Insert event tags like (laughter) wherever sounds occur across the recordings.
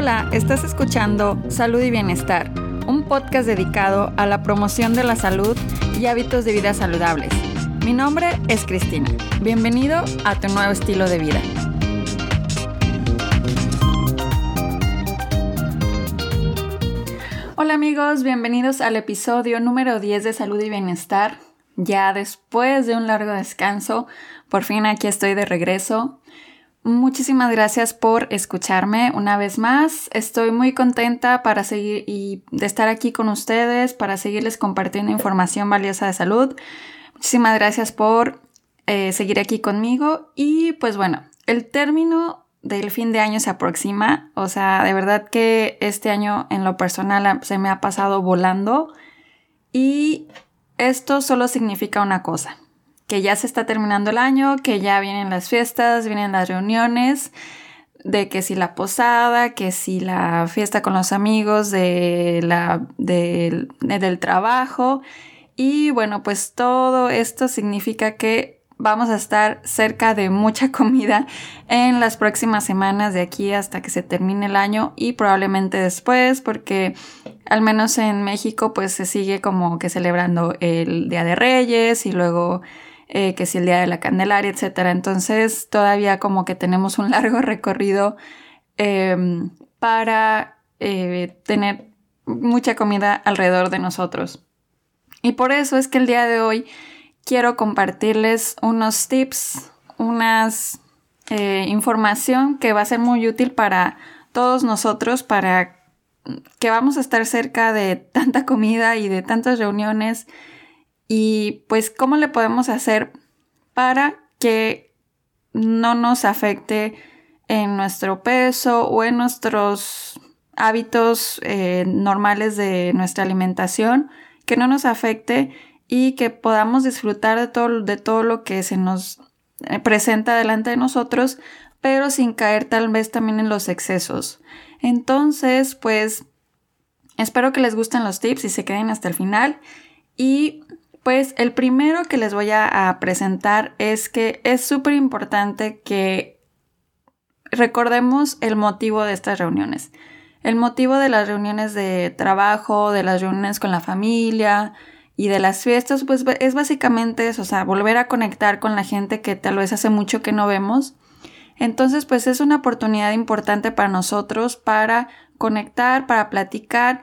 Hola, estás escuchando Salud y Bienestar, un podcast dedicado a la promoción de la salud y hábitos de vida saludables. Mi nombre es Cristina. Bienvenido a tu nuevo estilo de vida. Hola amigos, bienvenidos al episodio número 10 de Salud y Bienestar. Ya después de un largo descanso, por fin aquí estoy de regreso. Muchísimas gracias por escucharme una vez más. Estoy muy contenta para seguir y de estar aquí con ustedes, para seguirles compartiendo información valiosa de salud. Muchísimas gracias por eh, seguir aquí conmigo. Y pues bueno, el término del fin de año se aproxima. O sea, de verdad que este año en lo personal se me ha pasado volando. Y esto solo significa una cosa que ya se está terminando el año, que ya vienen las fiestas, vienen las reuniones, de que si la posada, que si la fiesta con los amigos de la, del trabajo. Y bueno, pues todo esto significa que vamos a estar cerca de mucha (laughs) comida en las próximas semanas de aquí hasta que se termine el año y probablemente después porque al menos en México pues se sigue como que celebrando el Día de Reyes y luego eh, que si el Día de la Candelaria, etc. Entonces todavía como que tenemos un (laughs) largo recorrido em, para eh, tener mucha comida alrededor de nosotros. Y por eso es que el día de hoy quiero compartirles unos tips, unas eh, información que va a ser muy útil para todos nosotros, para que vamos a estar cerca de tanta comida y de tantas reuniones y pues cómo le podemos hacer para que no nos afecte en nuestro peso o en nuestros hábitos eh, normales de nuestra alimentación, que no nos afecte y que podamos disfrutar de todo, de todo lo que se nos eh, presenta delante de nosotros, pero sin caer tal vez también en los excesos. Entonces, pues espero que les gusten los tips y se queden hasta el final. Y pues el primero que les voy a, presentar es que es súper importante que recordemos el motivo de estas reuniones. El motivo de las reuniones de trabajo, de las reuniones con la familia y de las fiestas, pues es básicamente eso, o sea, volver a conectar con la gente que tal vez hace mucho que no vemos. Entonces, pues es una oportunidad importante para nosotros para conectar, para platicar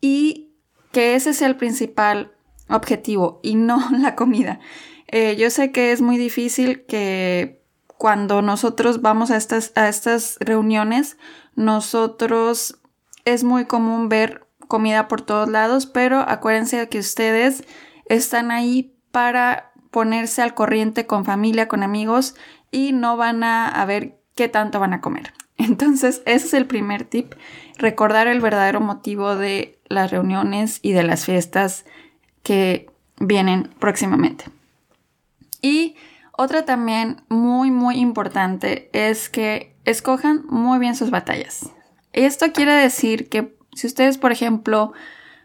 y que ese sea el principal objetivo y no (laughs) la comida. Eh, yo sé que es muy difícil que cuando nosotros vamos a estas, a estas reuniones, nosotros es muy común ver comida por todos lados, pero acuérdense que ustedes están ahí para ponerse al corriente con familia, con amigos y no van a, a ver qué tanto van a comer. (laughs) Entonces, ese es el primer tip, recordar el verdadero motivo de las reuniones y de las fiestas que vienen próximamente. Y otra también muy muy importante es que escojan muy bien sus batallas. Esto quiere decir que si ustedes, por ejemplo,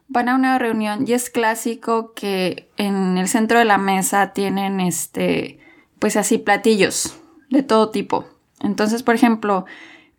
van a una reunión y es clásico que en el centro de la mesa tienen este, pues así platillos de todo tipo. Entonces, por ejemplo,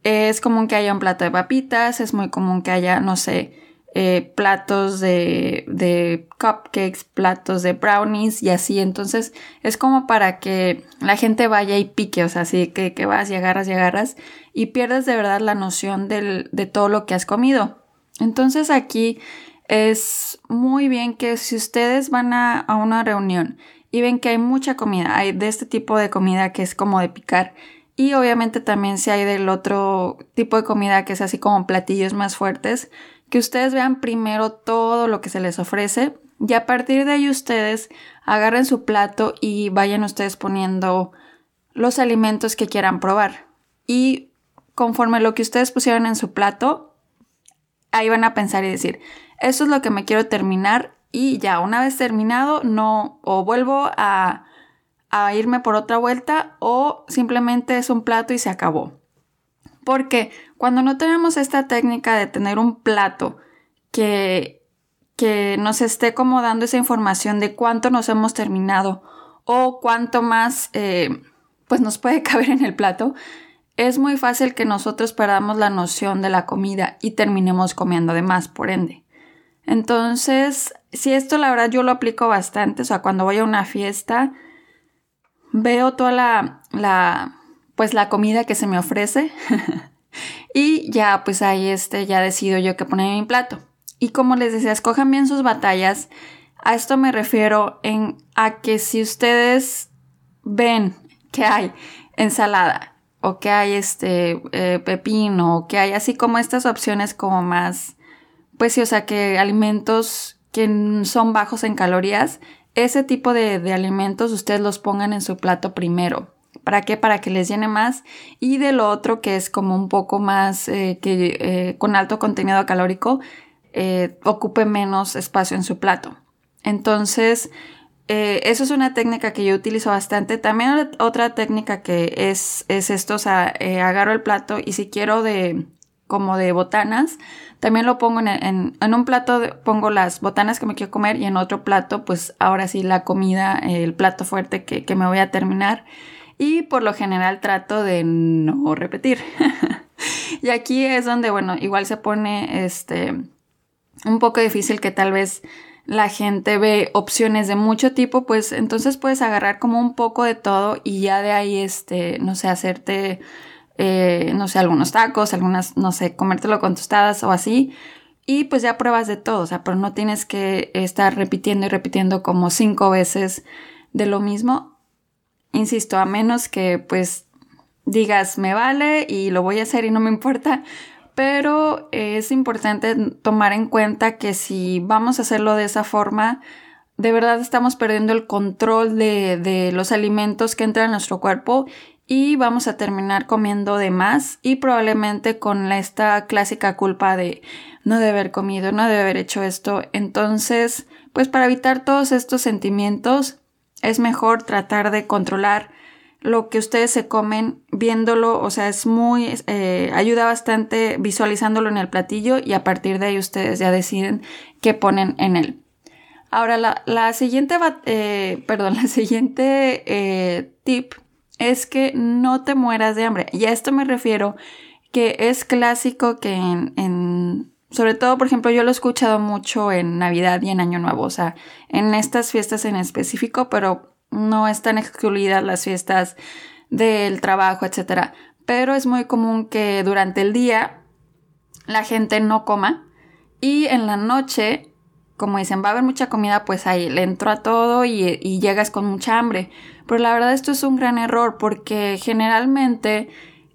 es común que haya un plato de papitas, es muy común que haya, no sé, eh, platos de, cupcakes, platos de brownies y así. Entonces es como para que la gente vaya y pique, o sea, así que, que vas y agarras y agarras y pierdes de verdad la noción de todo lo que has comido. Entonces aquí es muy bien que si ustedes van a, a una reunión y ven que hay mucha comida, hay de este tipo de comida que es como de picar. Y obviamente también si hay del otro tipo de comida que es así como platillos más fuertes, que ustedes vean primero todo lo que se les ofrece y a partir de ahí ustedes agarren su plato y vayan ustedes poniendo los alimentos que quieran probar. Y conforme lo que ustedes pusieron en su plato, ahí van a pensar y decir, eso es lo que me quiero terminar y ya una vez terminado, no, o vuelvo a, a irme por otra vuelta o simplemente es un plato y se acabó. Porque cuando no tenemos esta técnica de tener un plato que, que nos esté como dando esa información de cuánto nos hemos terminado o cuánto más eh, pues nos puede (laughs) caber en el plato, es muy fácil que nosotros perdamos la noción de la comida y terminemos comiendo de más, por ende. Entonces, si esto la verdad yo lo aplico bastante, o sea, cuando voy a una fiesta, veo toda la, la pues la comida que se me ofrece (laughs) y ya pues ahí este ya decido yo qué poner en mi plato. Y como les decía, escojan bien sus batallas. A esto me refiero en a que si ustedes ven que hay ensalada o que hay este eh, pepino o que hay así como estas opciones como más pues sí, o sea que alimentos que son bajos en calorías, ese tipo de, alimentos ustedes los pongan en su plato primero. ¿Para qué? Para que les llene más. Y de lo otro que es como un poco más eh, que eh, con alto contenido calórico, eh, ocupe menos espacio en su plato. Entonces, eso es una técnica que yo utilizo bastante. También otra técnica que es, es esto, o sea, agarro el plato y si quiero de como de botanas, también lo pongo en, un plato, pongo las botanas que me quiero comer y en otro plato, pues ahora sí la comida, el plato fuerte que, me voy a terminar. Y por lo general trato de no repetir. (laughs) y aquí es donde, bueno, igual se pone este un poco difícil que tal vez la gente ve opciones de mucho tipo, pues entonces puedes agarrar como un poco de todo y ya de ahí, este, no sé, hacerte eh, no sé, algunos tacos, algunas, no sé, comértelo con tostadas o así. Y pues ya pruebas de todo, o sea, pero no tienes que estar repitiendo y repitiendo como cinco veces de lo mismo. Insisto, a menos que pues digas me vale y lo voy a hacer y no me importa. Pero es importante tomar en cuenta que si vamos a hacerlo de esa forma, de verdad estamos perdiendo el control de, de los alimentos que entran a nuestro cuerpo y vamos a terminar comiendo de más y probablemente con esta clásica culpa de no de haber comido, no de haber hecho esto. Entonces, pues para evitar todos estos sentimientos es mejor tratar de controlar lo que ustedes se comen viéndolo, o sea, es muy, eh, ayuda bastante visualizándolo en el platillo y a partir de ahí ustedes ya deciden qué ponen en él. Ahora, la, siguiente, eh, (laughs) perdón, la siguiente eh, tip es que no te mueras de hambre. Y a esto me refiero que es clásico que en, sobre todo, por ejemplo, yo lo he escuchado mucho en Navidad y en Año Nuevo, o sea, en estas fiestas en específico, pero no están excluidas las fiestas del trabajo, etc. Pero es muy común que durante el día la gente no coma y en la noche, como dicen, va a haber mucha comida, pues ahí le entro a todo y, y llegas con mucha hambre. Pero la verdad esto es un gran error porque generalmente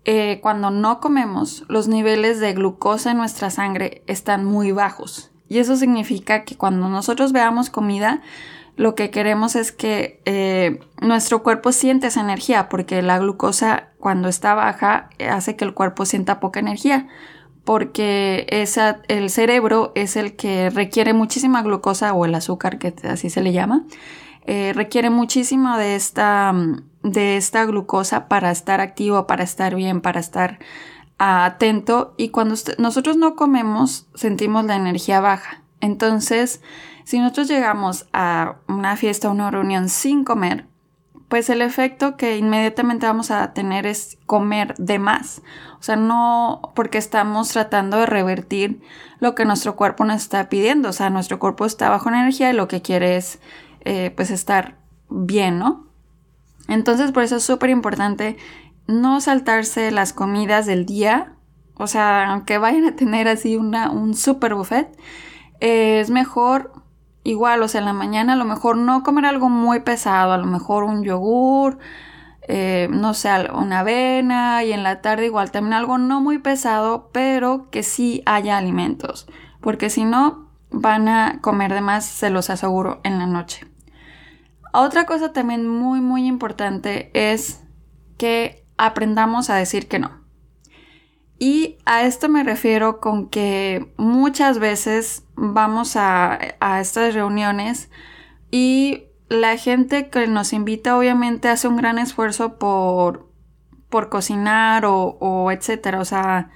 eh, cuando no comemos los niveles de glucosa en nuestra sangre están muy bajos. Y eso significa que cuando nosotros veamos comida, lo que queremos es que eh, nuestro cuerpo siente esa energía, porque la glucosa cuando está baja hace que el cuerpo sienta poca energía, porque esa, el cerebro es el que requiere muchísima glucosa o el azúcar, que así se le llama, eh, requiere muchísimo de esta, de esta glucosa para estar activo, para estar bien, para estar atento y cuando nosotros no comemos sentimos la energía baja. Entonces, si nosotros llegamos a una fiesta o una reunión sin comer, pues el efecto que inmediatamente vamos a tener es comer de más. O sea, no porque estamos tratando de revertir lo que nuestro cuerpo nos está pidiendo. O sea, nuestro cuerpo está bajo energía y lo que quiere es eh, pues estar bien, ¿no? Entonces por eso es súper importante no saltarse las comidas del día, o sea, aunque vayan a tener así una, un super buffet, es mejor igual, o sea, en la mañana a lo mejor no comer algo muy pesado, a lo mejor un yogur, eh, no sé, una avena y en la tarde igual también algo no muy pesado, pero que sí haya alimentos, porque si no van a comer de más, se los aseguro, en la noche. Otra cosa también muy muy importante es que aprendamos a decir que no. Y a esto me refiero con que muchas veces vamos a, estas reuniones y la gente que nos invita obviamente hace un gran esfuerzo por, por cocinar o, o etcétera. O sea,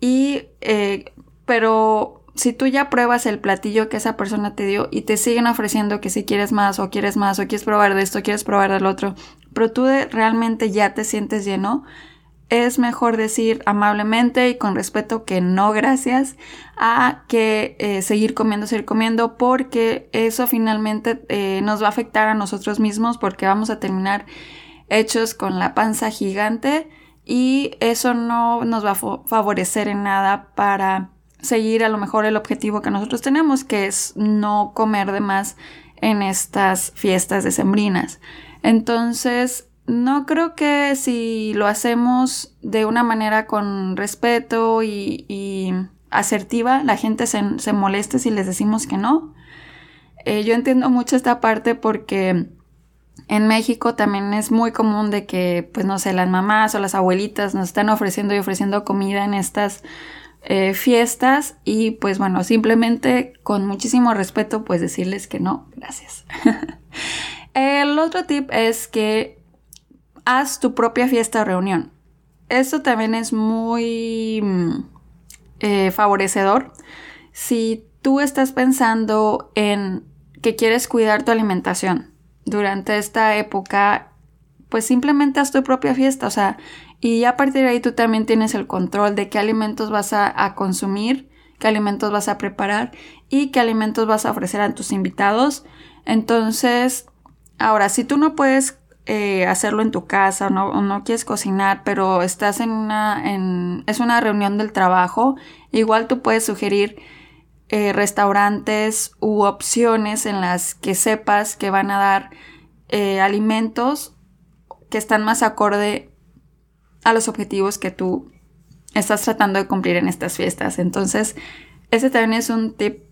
y, eh, pero si tú ya pruebas el platillo que esa persona te dio y te siguen ofreciendo que si quieres más o quieres más o quieres probar de esto, quieres probar del otro, pero tú realmente ya te sientes lleno, es mejor decir amablemente y con respeto que no gracias a que eh, seguir comiendo, seguir comiendo, porque eso finalmente eh, nos va a afectar a nosotros mismos porque vamos a terminar hechos con la panza gigante y eso no nos va a favorecer en nada para seguir a lo mejor el objetivo que nosotros tenemos, que es no comer de más en estas fiestas decembrinas. Entonces, no creo que si lo hacemos de una manera con respeto y, asertiva, la gente se, moleste si les decimos que no. Eh, yo entiendo mucho esta parte porque en México también es muy común de que, pues no sé, las mamás o las abuelitas nos están ofreciendo y ofreciendo comida en estas eh, fiestas y pues bueno, simplemente con muchísimo respeto pues decirles que no, gracias. (laughs) El otro tip es que haz tu propia fiesta o reunión. Esto también es muy mm, eh, favorecedor. Si tú estás pensando en que quieres cuidar tu alimentación durante esta época, pues simplemente haz tu propia fiesta, o sea, y a partir de ahí tú también tienes el control de qué alimentos vas a consumir, qué alimentos vas a preparar y qué alimentos vas a ofrecer a tus invitados. Entonces, ahora, si tú no puedes eh, hacerlo en tu casa o no, quieres cocinar, pero estás en una, es una reunión del trabajo, igual tú puedes sugerir eh, restaurantes u opciones en las que sepas que van a dar eh, alimentos que están más acorde a los objetivos que tú estás tratando de cumplir en estas fiestas. Entonces, ese también es un tip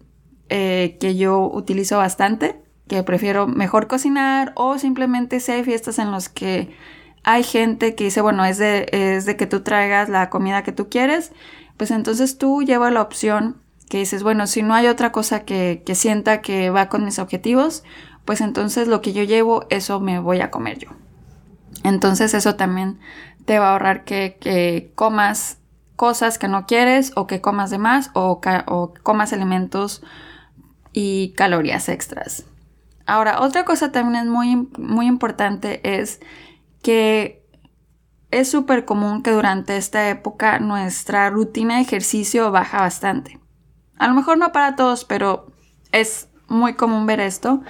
que yo utilizo bastante que prefiero mejor cocinar o simplemente si hay fiestas en las que hay gente que dice, bueno, es de, es de que tú traigas la comida que tú quieres, pues entonces tú llevas la opción que dices, bueno, si no hay otra cosa que, que sienta que va con mis objetivos, pues entonces lo que yo llevo, eso me voy a comer yo. Entonces eso también te va a ahorrar que, comas cosas que no quieres o que comas de más o, o comas alimentos y calorías extras. Ahora, otra cosa también es muy, muy importante es que es súper común que durante esta época nuestra rutina de ejercicio baja bastante. A lo mejor no para todos, pero es muy común ver esto.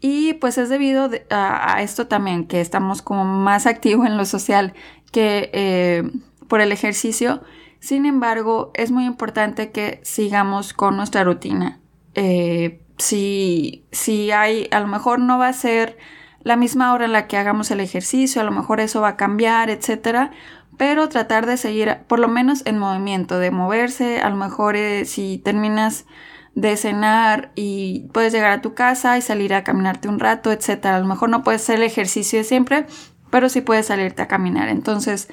Y pues es debido a, esto también, que estamos como más activos en lo social que eh, por el ejercicio. Sin embargo, es muy importante que sigamos con nuestra rutina. Eh, si, si hay, a lo mejor no va a ser la misma hora en la que hagamos el ejercicio, a lo mejor eso va a cambiar, etcétera, pero tratar de seguir por lo menos en movimiento, de moverse, a lo mejor eh, si terminas de cenar y puedes llegar a tu casa y salir a caminarte un rato, etcétera. A lo mejor no puedes hacer el ejercicio de siempre, pero sí puedes salirte a caminar. Entonces,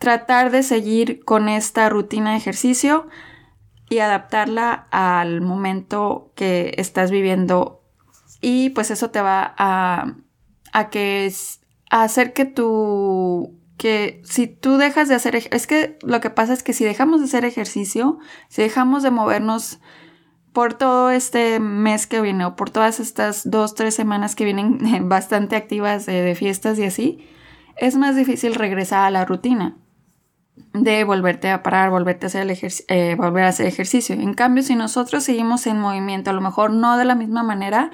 tratar de seguir con esta rutina de ejercicio y adaptarla al momento que estás viviendo. Y pues eso te va a, a que a hacer que tú que si tú dejas de hacer es que lo que pasa es que si dejamos de hacer ejercicio, si dejamos de movernos por todo este mes que viene o por todas estas dos, tres semanas que vienen (laughs) bastante activas de fiestas y así, es más difícil regresar a la rutina de volverte a parar, volverte a hacer eh, volver a hacer ejercicio. En cambio, si nosotros seguimos en movimiento, a lo mejor no de la misma manera,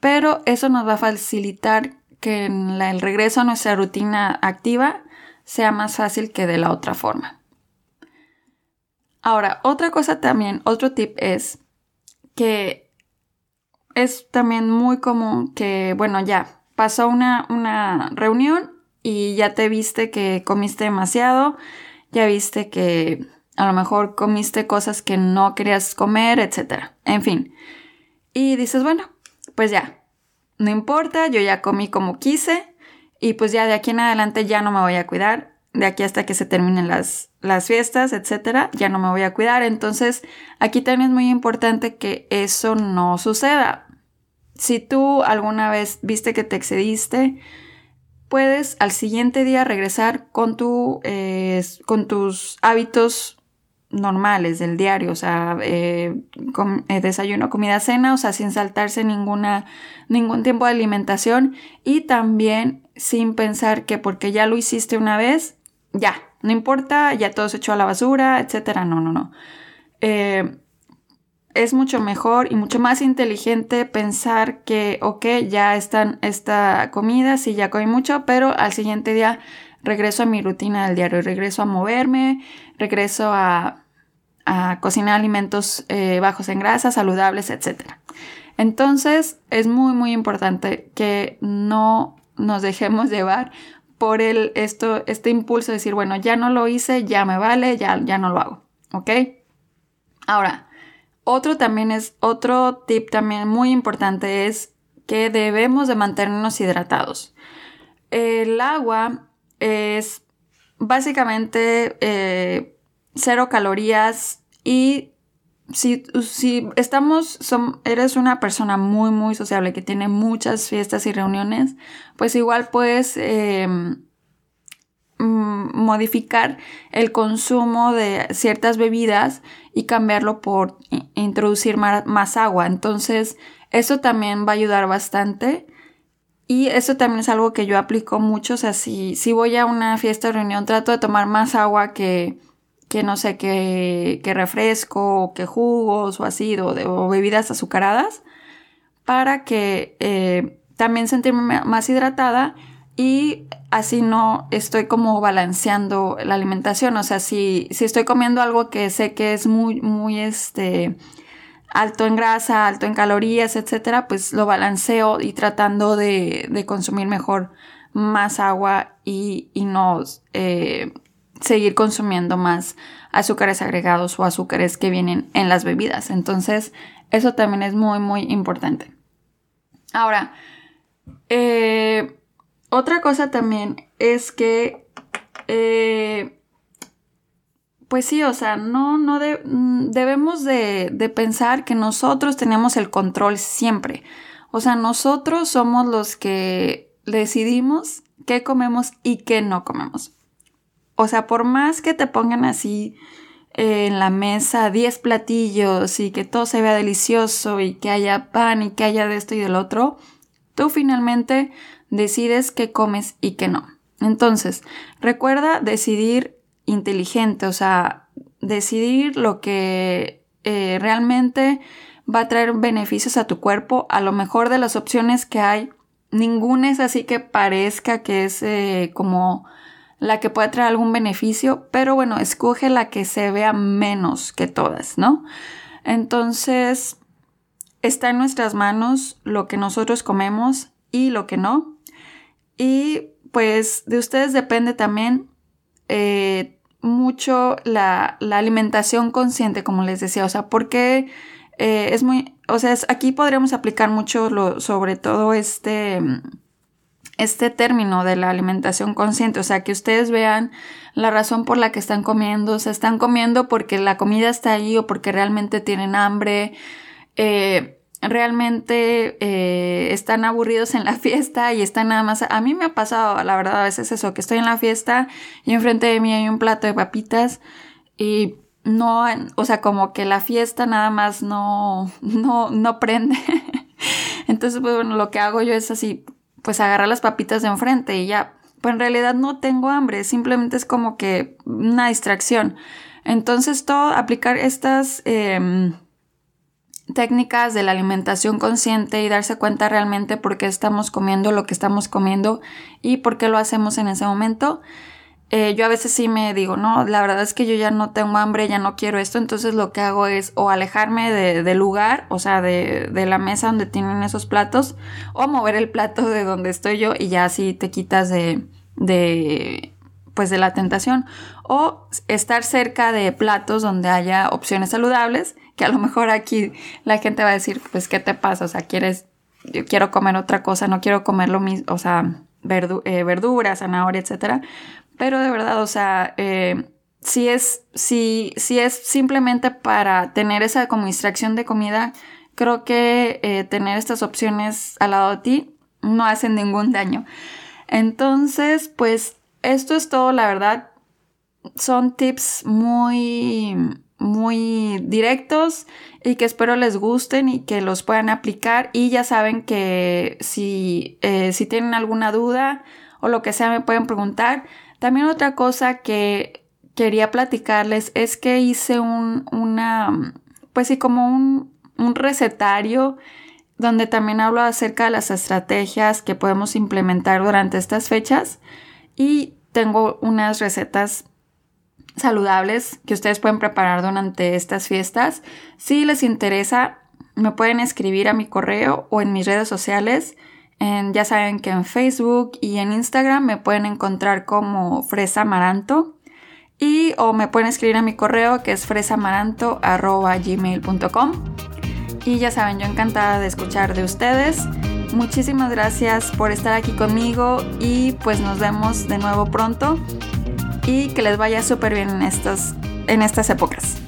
pero eso nos va a facilitar que el regreso a nuestra rutina activa sea más fácil que de la otra forma. Ahora, otra cosa también, otro tip es que es también muy común que, bueno, ya pasó una, una reunión y ya te viste que comiste demasiado, ya viste que a lo mejor comiste cosas que no querías comer, etc. En fin. Y dices, bueno, pues ya, no importa, yo ya comí como quise y pues ya de aquí en adelante ya no me voy a cuidar, de aquí hasta que se terminen las, las fiestas, etc. Ya no me voy a cuidar. Entonces, aquí también es muy importante que eso no suceda. Si tú alguna vez viste que te excediste, puedes al siguiente día regresar con, tu, eh, con tus hábitos normales del diario, o sea, eh, eh, desayuno, comida, cena, o sea, sin saltarse ninguna, ningún tiempo de alimentación y también sin pensar que porque ya lo hiciste una vez, ya, no importa, ya todo se echó a la basura, etcétera. No, no, no. Eh, es mucho mejor y mucho más inteligente pensar que, ok, ya está esta comida, sí, ya comí mucho, pero al siguiente día regreso a mi rutina del diario, regreso a moverme, regreso a, cocinar alimentos eh, bajos en grasa, saludables, etc. Entonces es muy, muy importante que no nos dejemos (laughs) llevar por el, esto, este impulso de decir, bueno, ya no lo hice, ya me vale, ya, ya no lo hago, ¿ok? Ahora, otro también es, otro tip también muy importante es que debemos de mantenernos hidratados. El agua es básicamente eh, cero calorías y si, si estamos, eres una persona muy, muy sociable que tiene muchas fiestas y reuniones, pues igual puedes em, mm, modificar el consumo de ciertas bebidas y cambiarlo por introducir más agua. Entonces, eso también va a ayudar bastante. Y eso también es algo que yo aplico mucho. O sea, si, si voy a una fiesta o reunión, trato de tomar más agua que, que no sé, que refresco, que jugos o así, o, bebidas azucaradas, para que eh, también sentirme más hidratada y así no estoy como balanceando la alimentación. O sea, si, si estoy comiendo algo que sé que es muy, muy este, alto en grasa, alto en calorías, etcétera, pues lo balanceo y tratando de, de consumir mejor más agua y, y no eh, seguir consumiendo más azúcares agregados o azúcares que vienen en las bebidas. Entonces, eso también es muy, muy importante. Ahora, eh, otra cosa también es que, eh, pues sí, o sea, no, no mm, debemos de, de pensar que nosotros tenemos el control siempre. O sea, nosotros somos los que decidimos qué comemos y qué no comemos. O sea, por más que te pongan así eh, en la mesa 10 platillos y que todo se vea delicioso y que haya pan y que haya de esto y del otro, tú finalmente decides qué comes y qué no. Entonces, recuerda decidir inteligente, o sea, decidir lo que eh, realmente va a traer beneficios a tu cuerpo. A lo mejor de las opciones que hay, ninguna es así que parezca que es eh, como la que puede traer algún beneficio, pero bueno, escoge la que se vea menos que todas, ¿no? Entonces, está en nuestras manos lo que nosotros comemos y lo que no. Y pues de ustedes depende también eh, mucho la, alimentación consciente, como les decía. O sea, porque eh, es muy, o sea, aquí podríamos aplicar mucho lo, sobre todo este, este término de la alimentación consciente. O sea, que ustedes vean la razón por la que están comiendo. O sea, están comiendo porque la comida está ahí o porque realmente tienen hambre. Eh, realmente eh, están aburridos en la (laughs) fiesta y están nada más... A mí me ha pasado, la verdad, a veces eso, que estoy en la fiesta y enfrente de mí hay un plato de papitas y no, o sea, como que la fiesta nada más no, (laughs) no, no prende. (laughs) Entonces, pues bueno, lo que hago yo es así, pues agarrar las papitas de enfrente y ya, pues en realidad no tengo hambre, simplemente es como que una distracción. Entonces, todo, aplicar estas... Em, técnicas de la alimentación consciente y darse cuenta realmente por qué estamos comiendo lo que estamos comiendo y por qué lo hacemos en ese momento. Eh, yo a veces sí me digo, no, la verdad es que yo ya no tengo hambre, ya no quiero esto, entonces lo que hago es o alejarme del lugar, o sea, de, de, la mesa donde tienen esos platos, o mover el plato de donde estoy yo y ya así te quitas de, de pues de la tentación, o estar cerca de platos donde haya opciones saludables que a lo mejor aquí la gente va a decir, pues, ¿qué te pasa? O sea, quieres, yo quiero comer otra cosa, no quiero comer lo mismo, o sea, eh, verduras, zanahoria, etcétera. Pero de verdad, o sea, eh, si es, si, si es simplemente para tener esa como distracción de comida, creo que eh, tener estas opciones al lado de ti no hacen ningún daño. Entonces, pues esto es todo, la verdad. Son tips muy muy directos y que espero les gusten y que los puedan aplicar y ya saben que si, eh, si tienen alguna duda o lo que sea me pueden preguntar. También otra cosa que quería platicarles es que hice un, una, pues sí, como un, un recetario donde también hablo acerca de las estrategias que podemos implementar durante estas fechas y tengo unas recetas saludables que ustedes pueden preparar durante estas fiestas. Si les interesa, me pueden escribir a mi correo o en mis redes sociales. Ya saben que en Facebook y en Instagram me pueden encontrar como Fresa Amaranto. Y o me pueden escribir a mi correo que es fresamaranto.gmail.com. Y ya saben, yo encantada de escuchar de ustedes. Muchísimas gracias por estar aquí conmigo y pues nos vemos de nuevo pronto y que les vaya súper bien en, en estas épocas.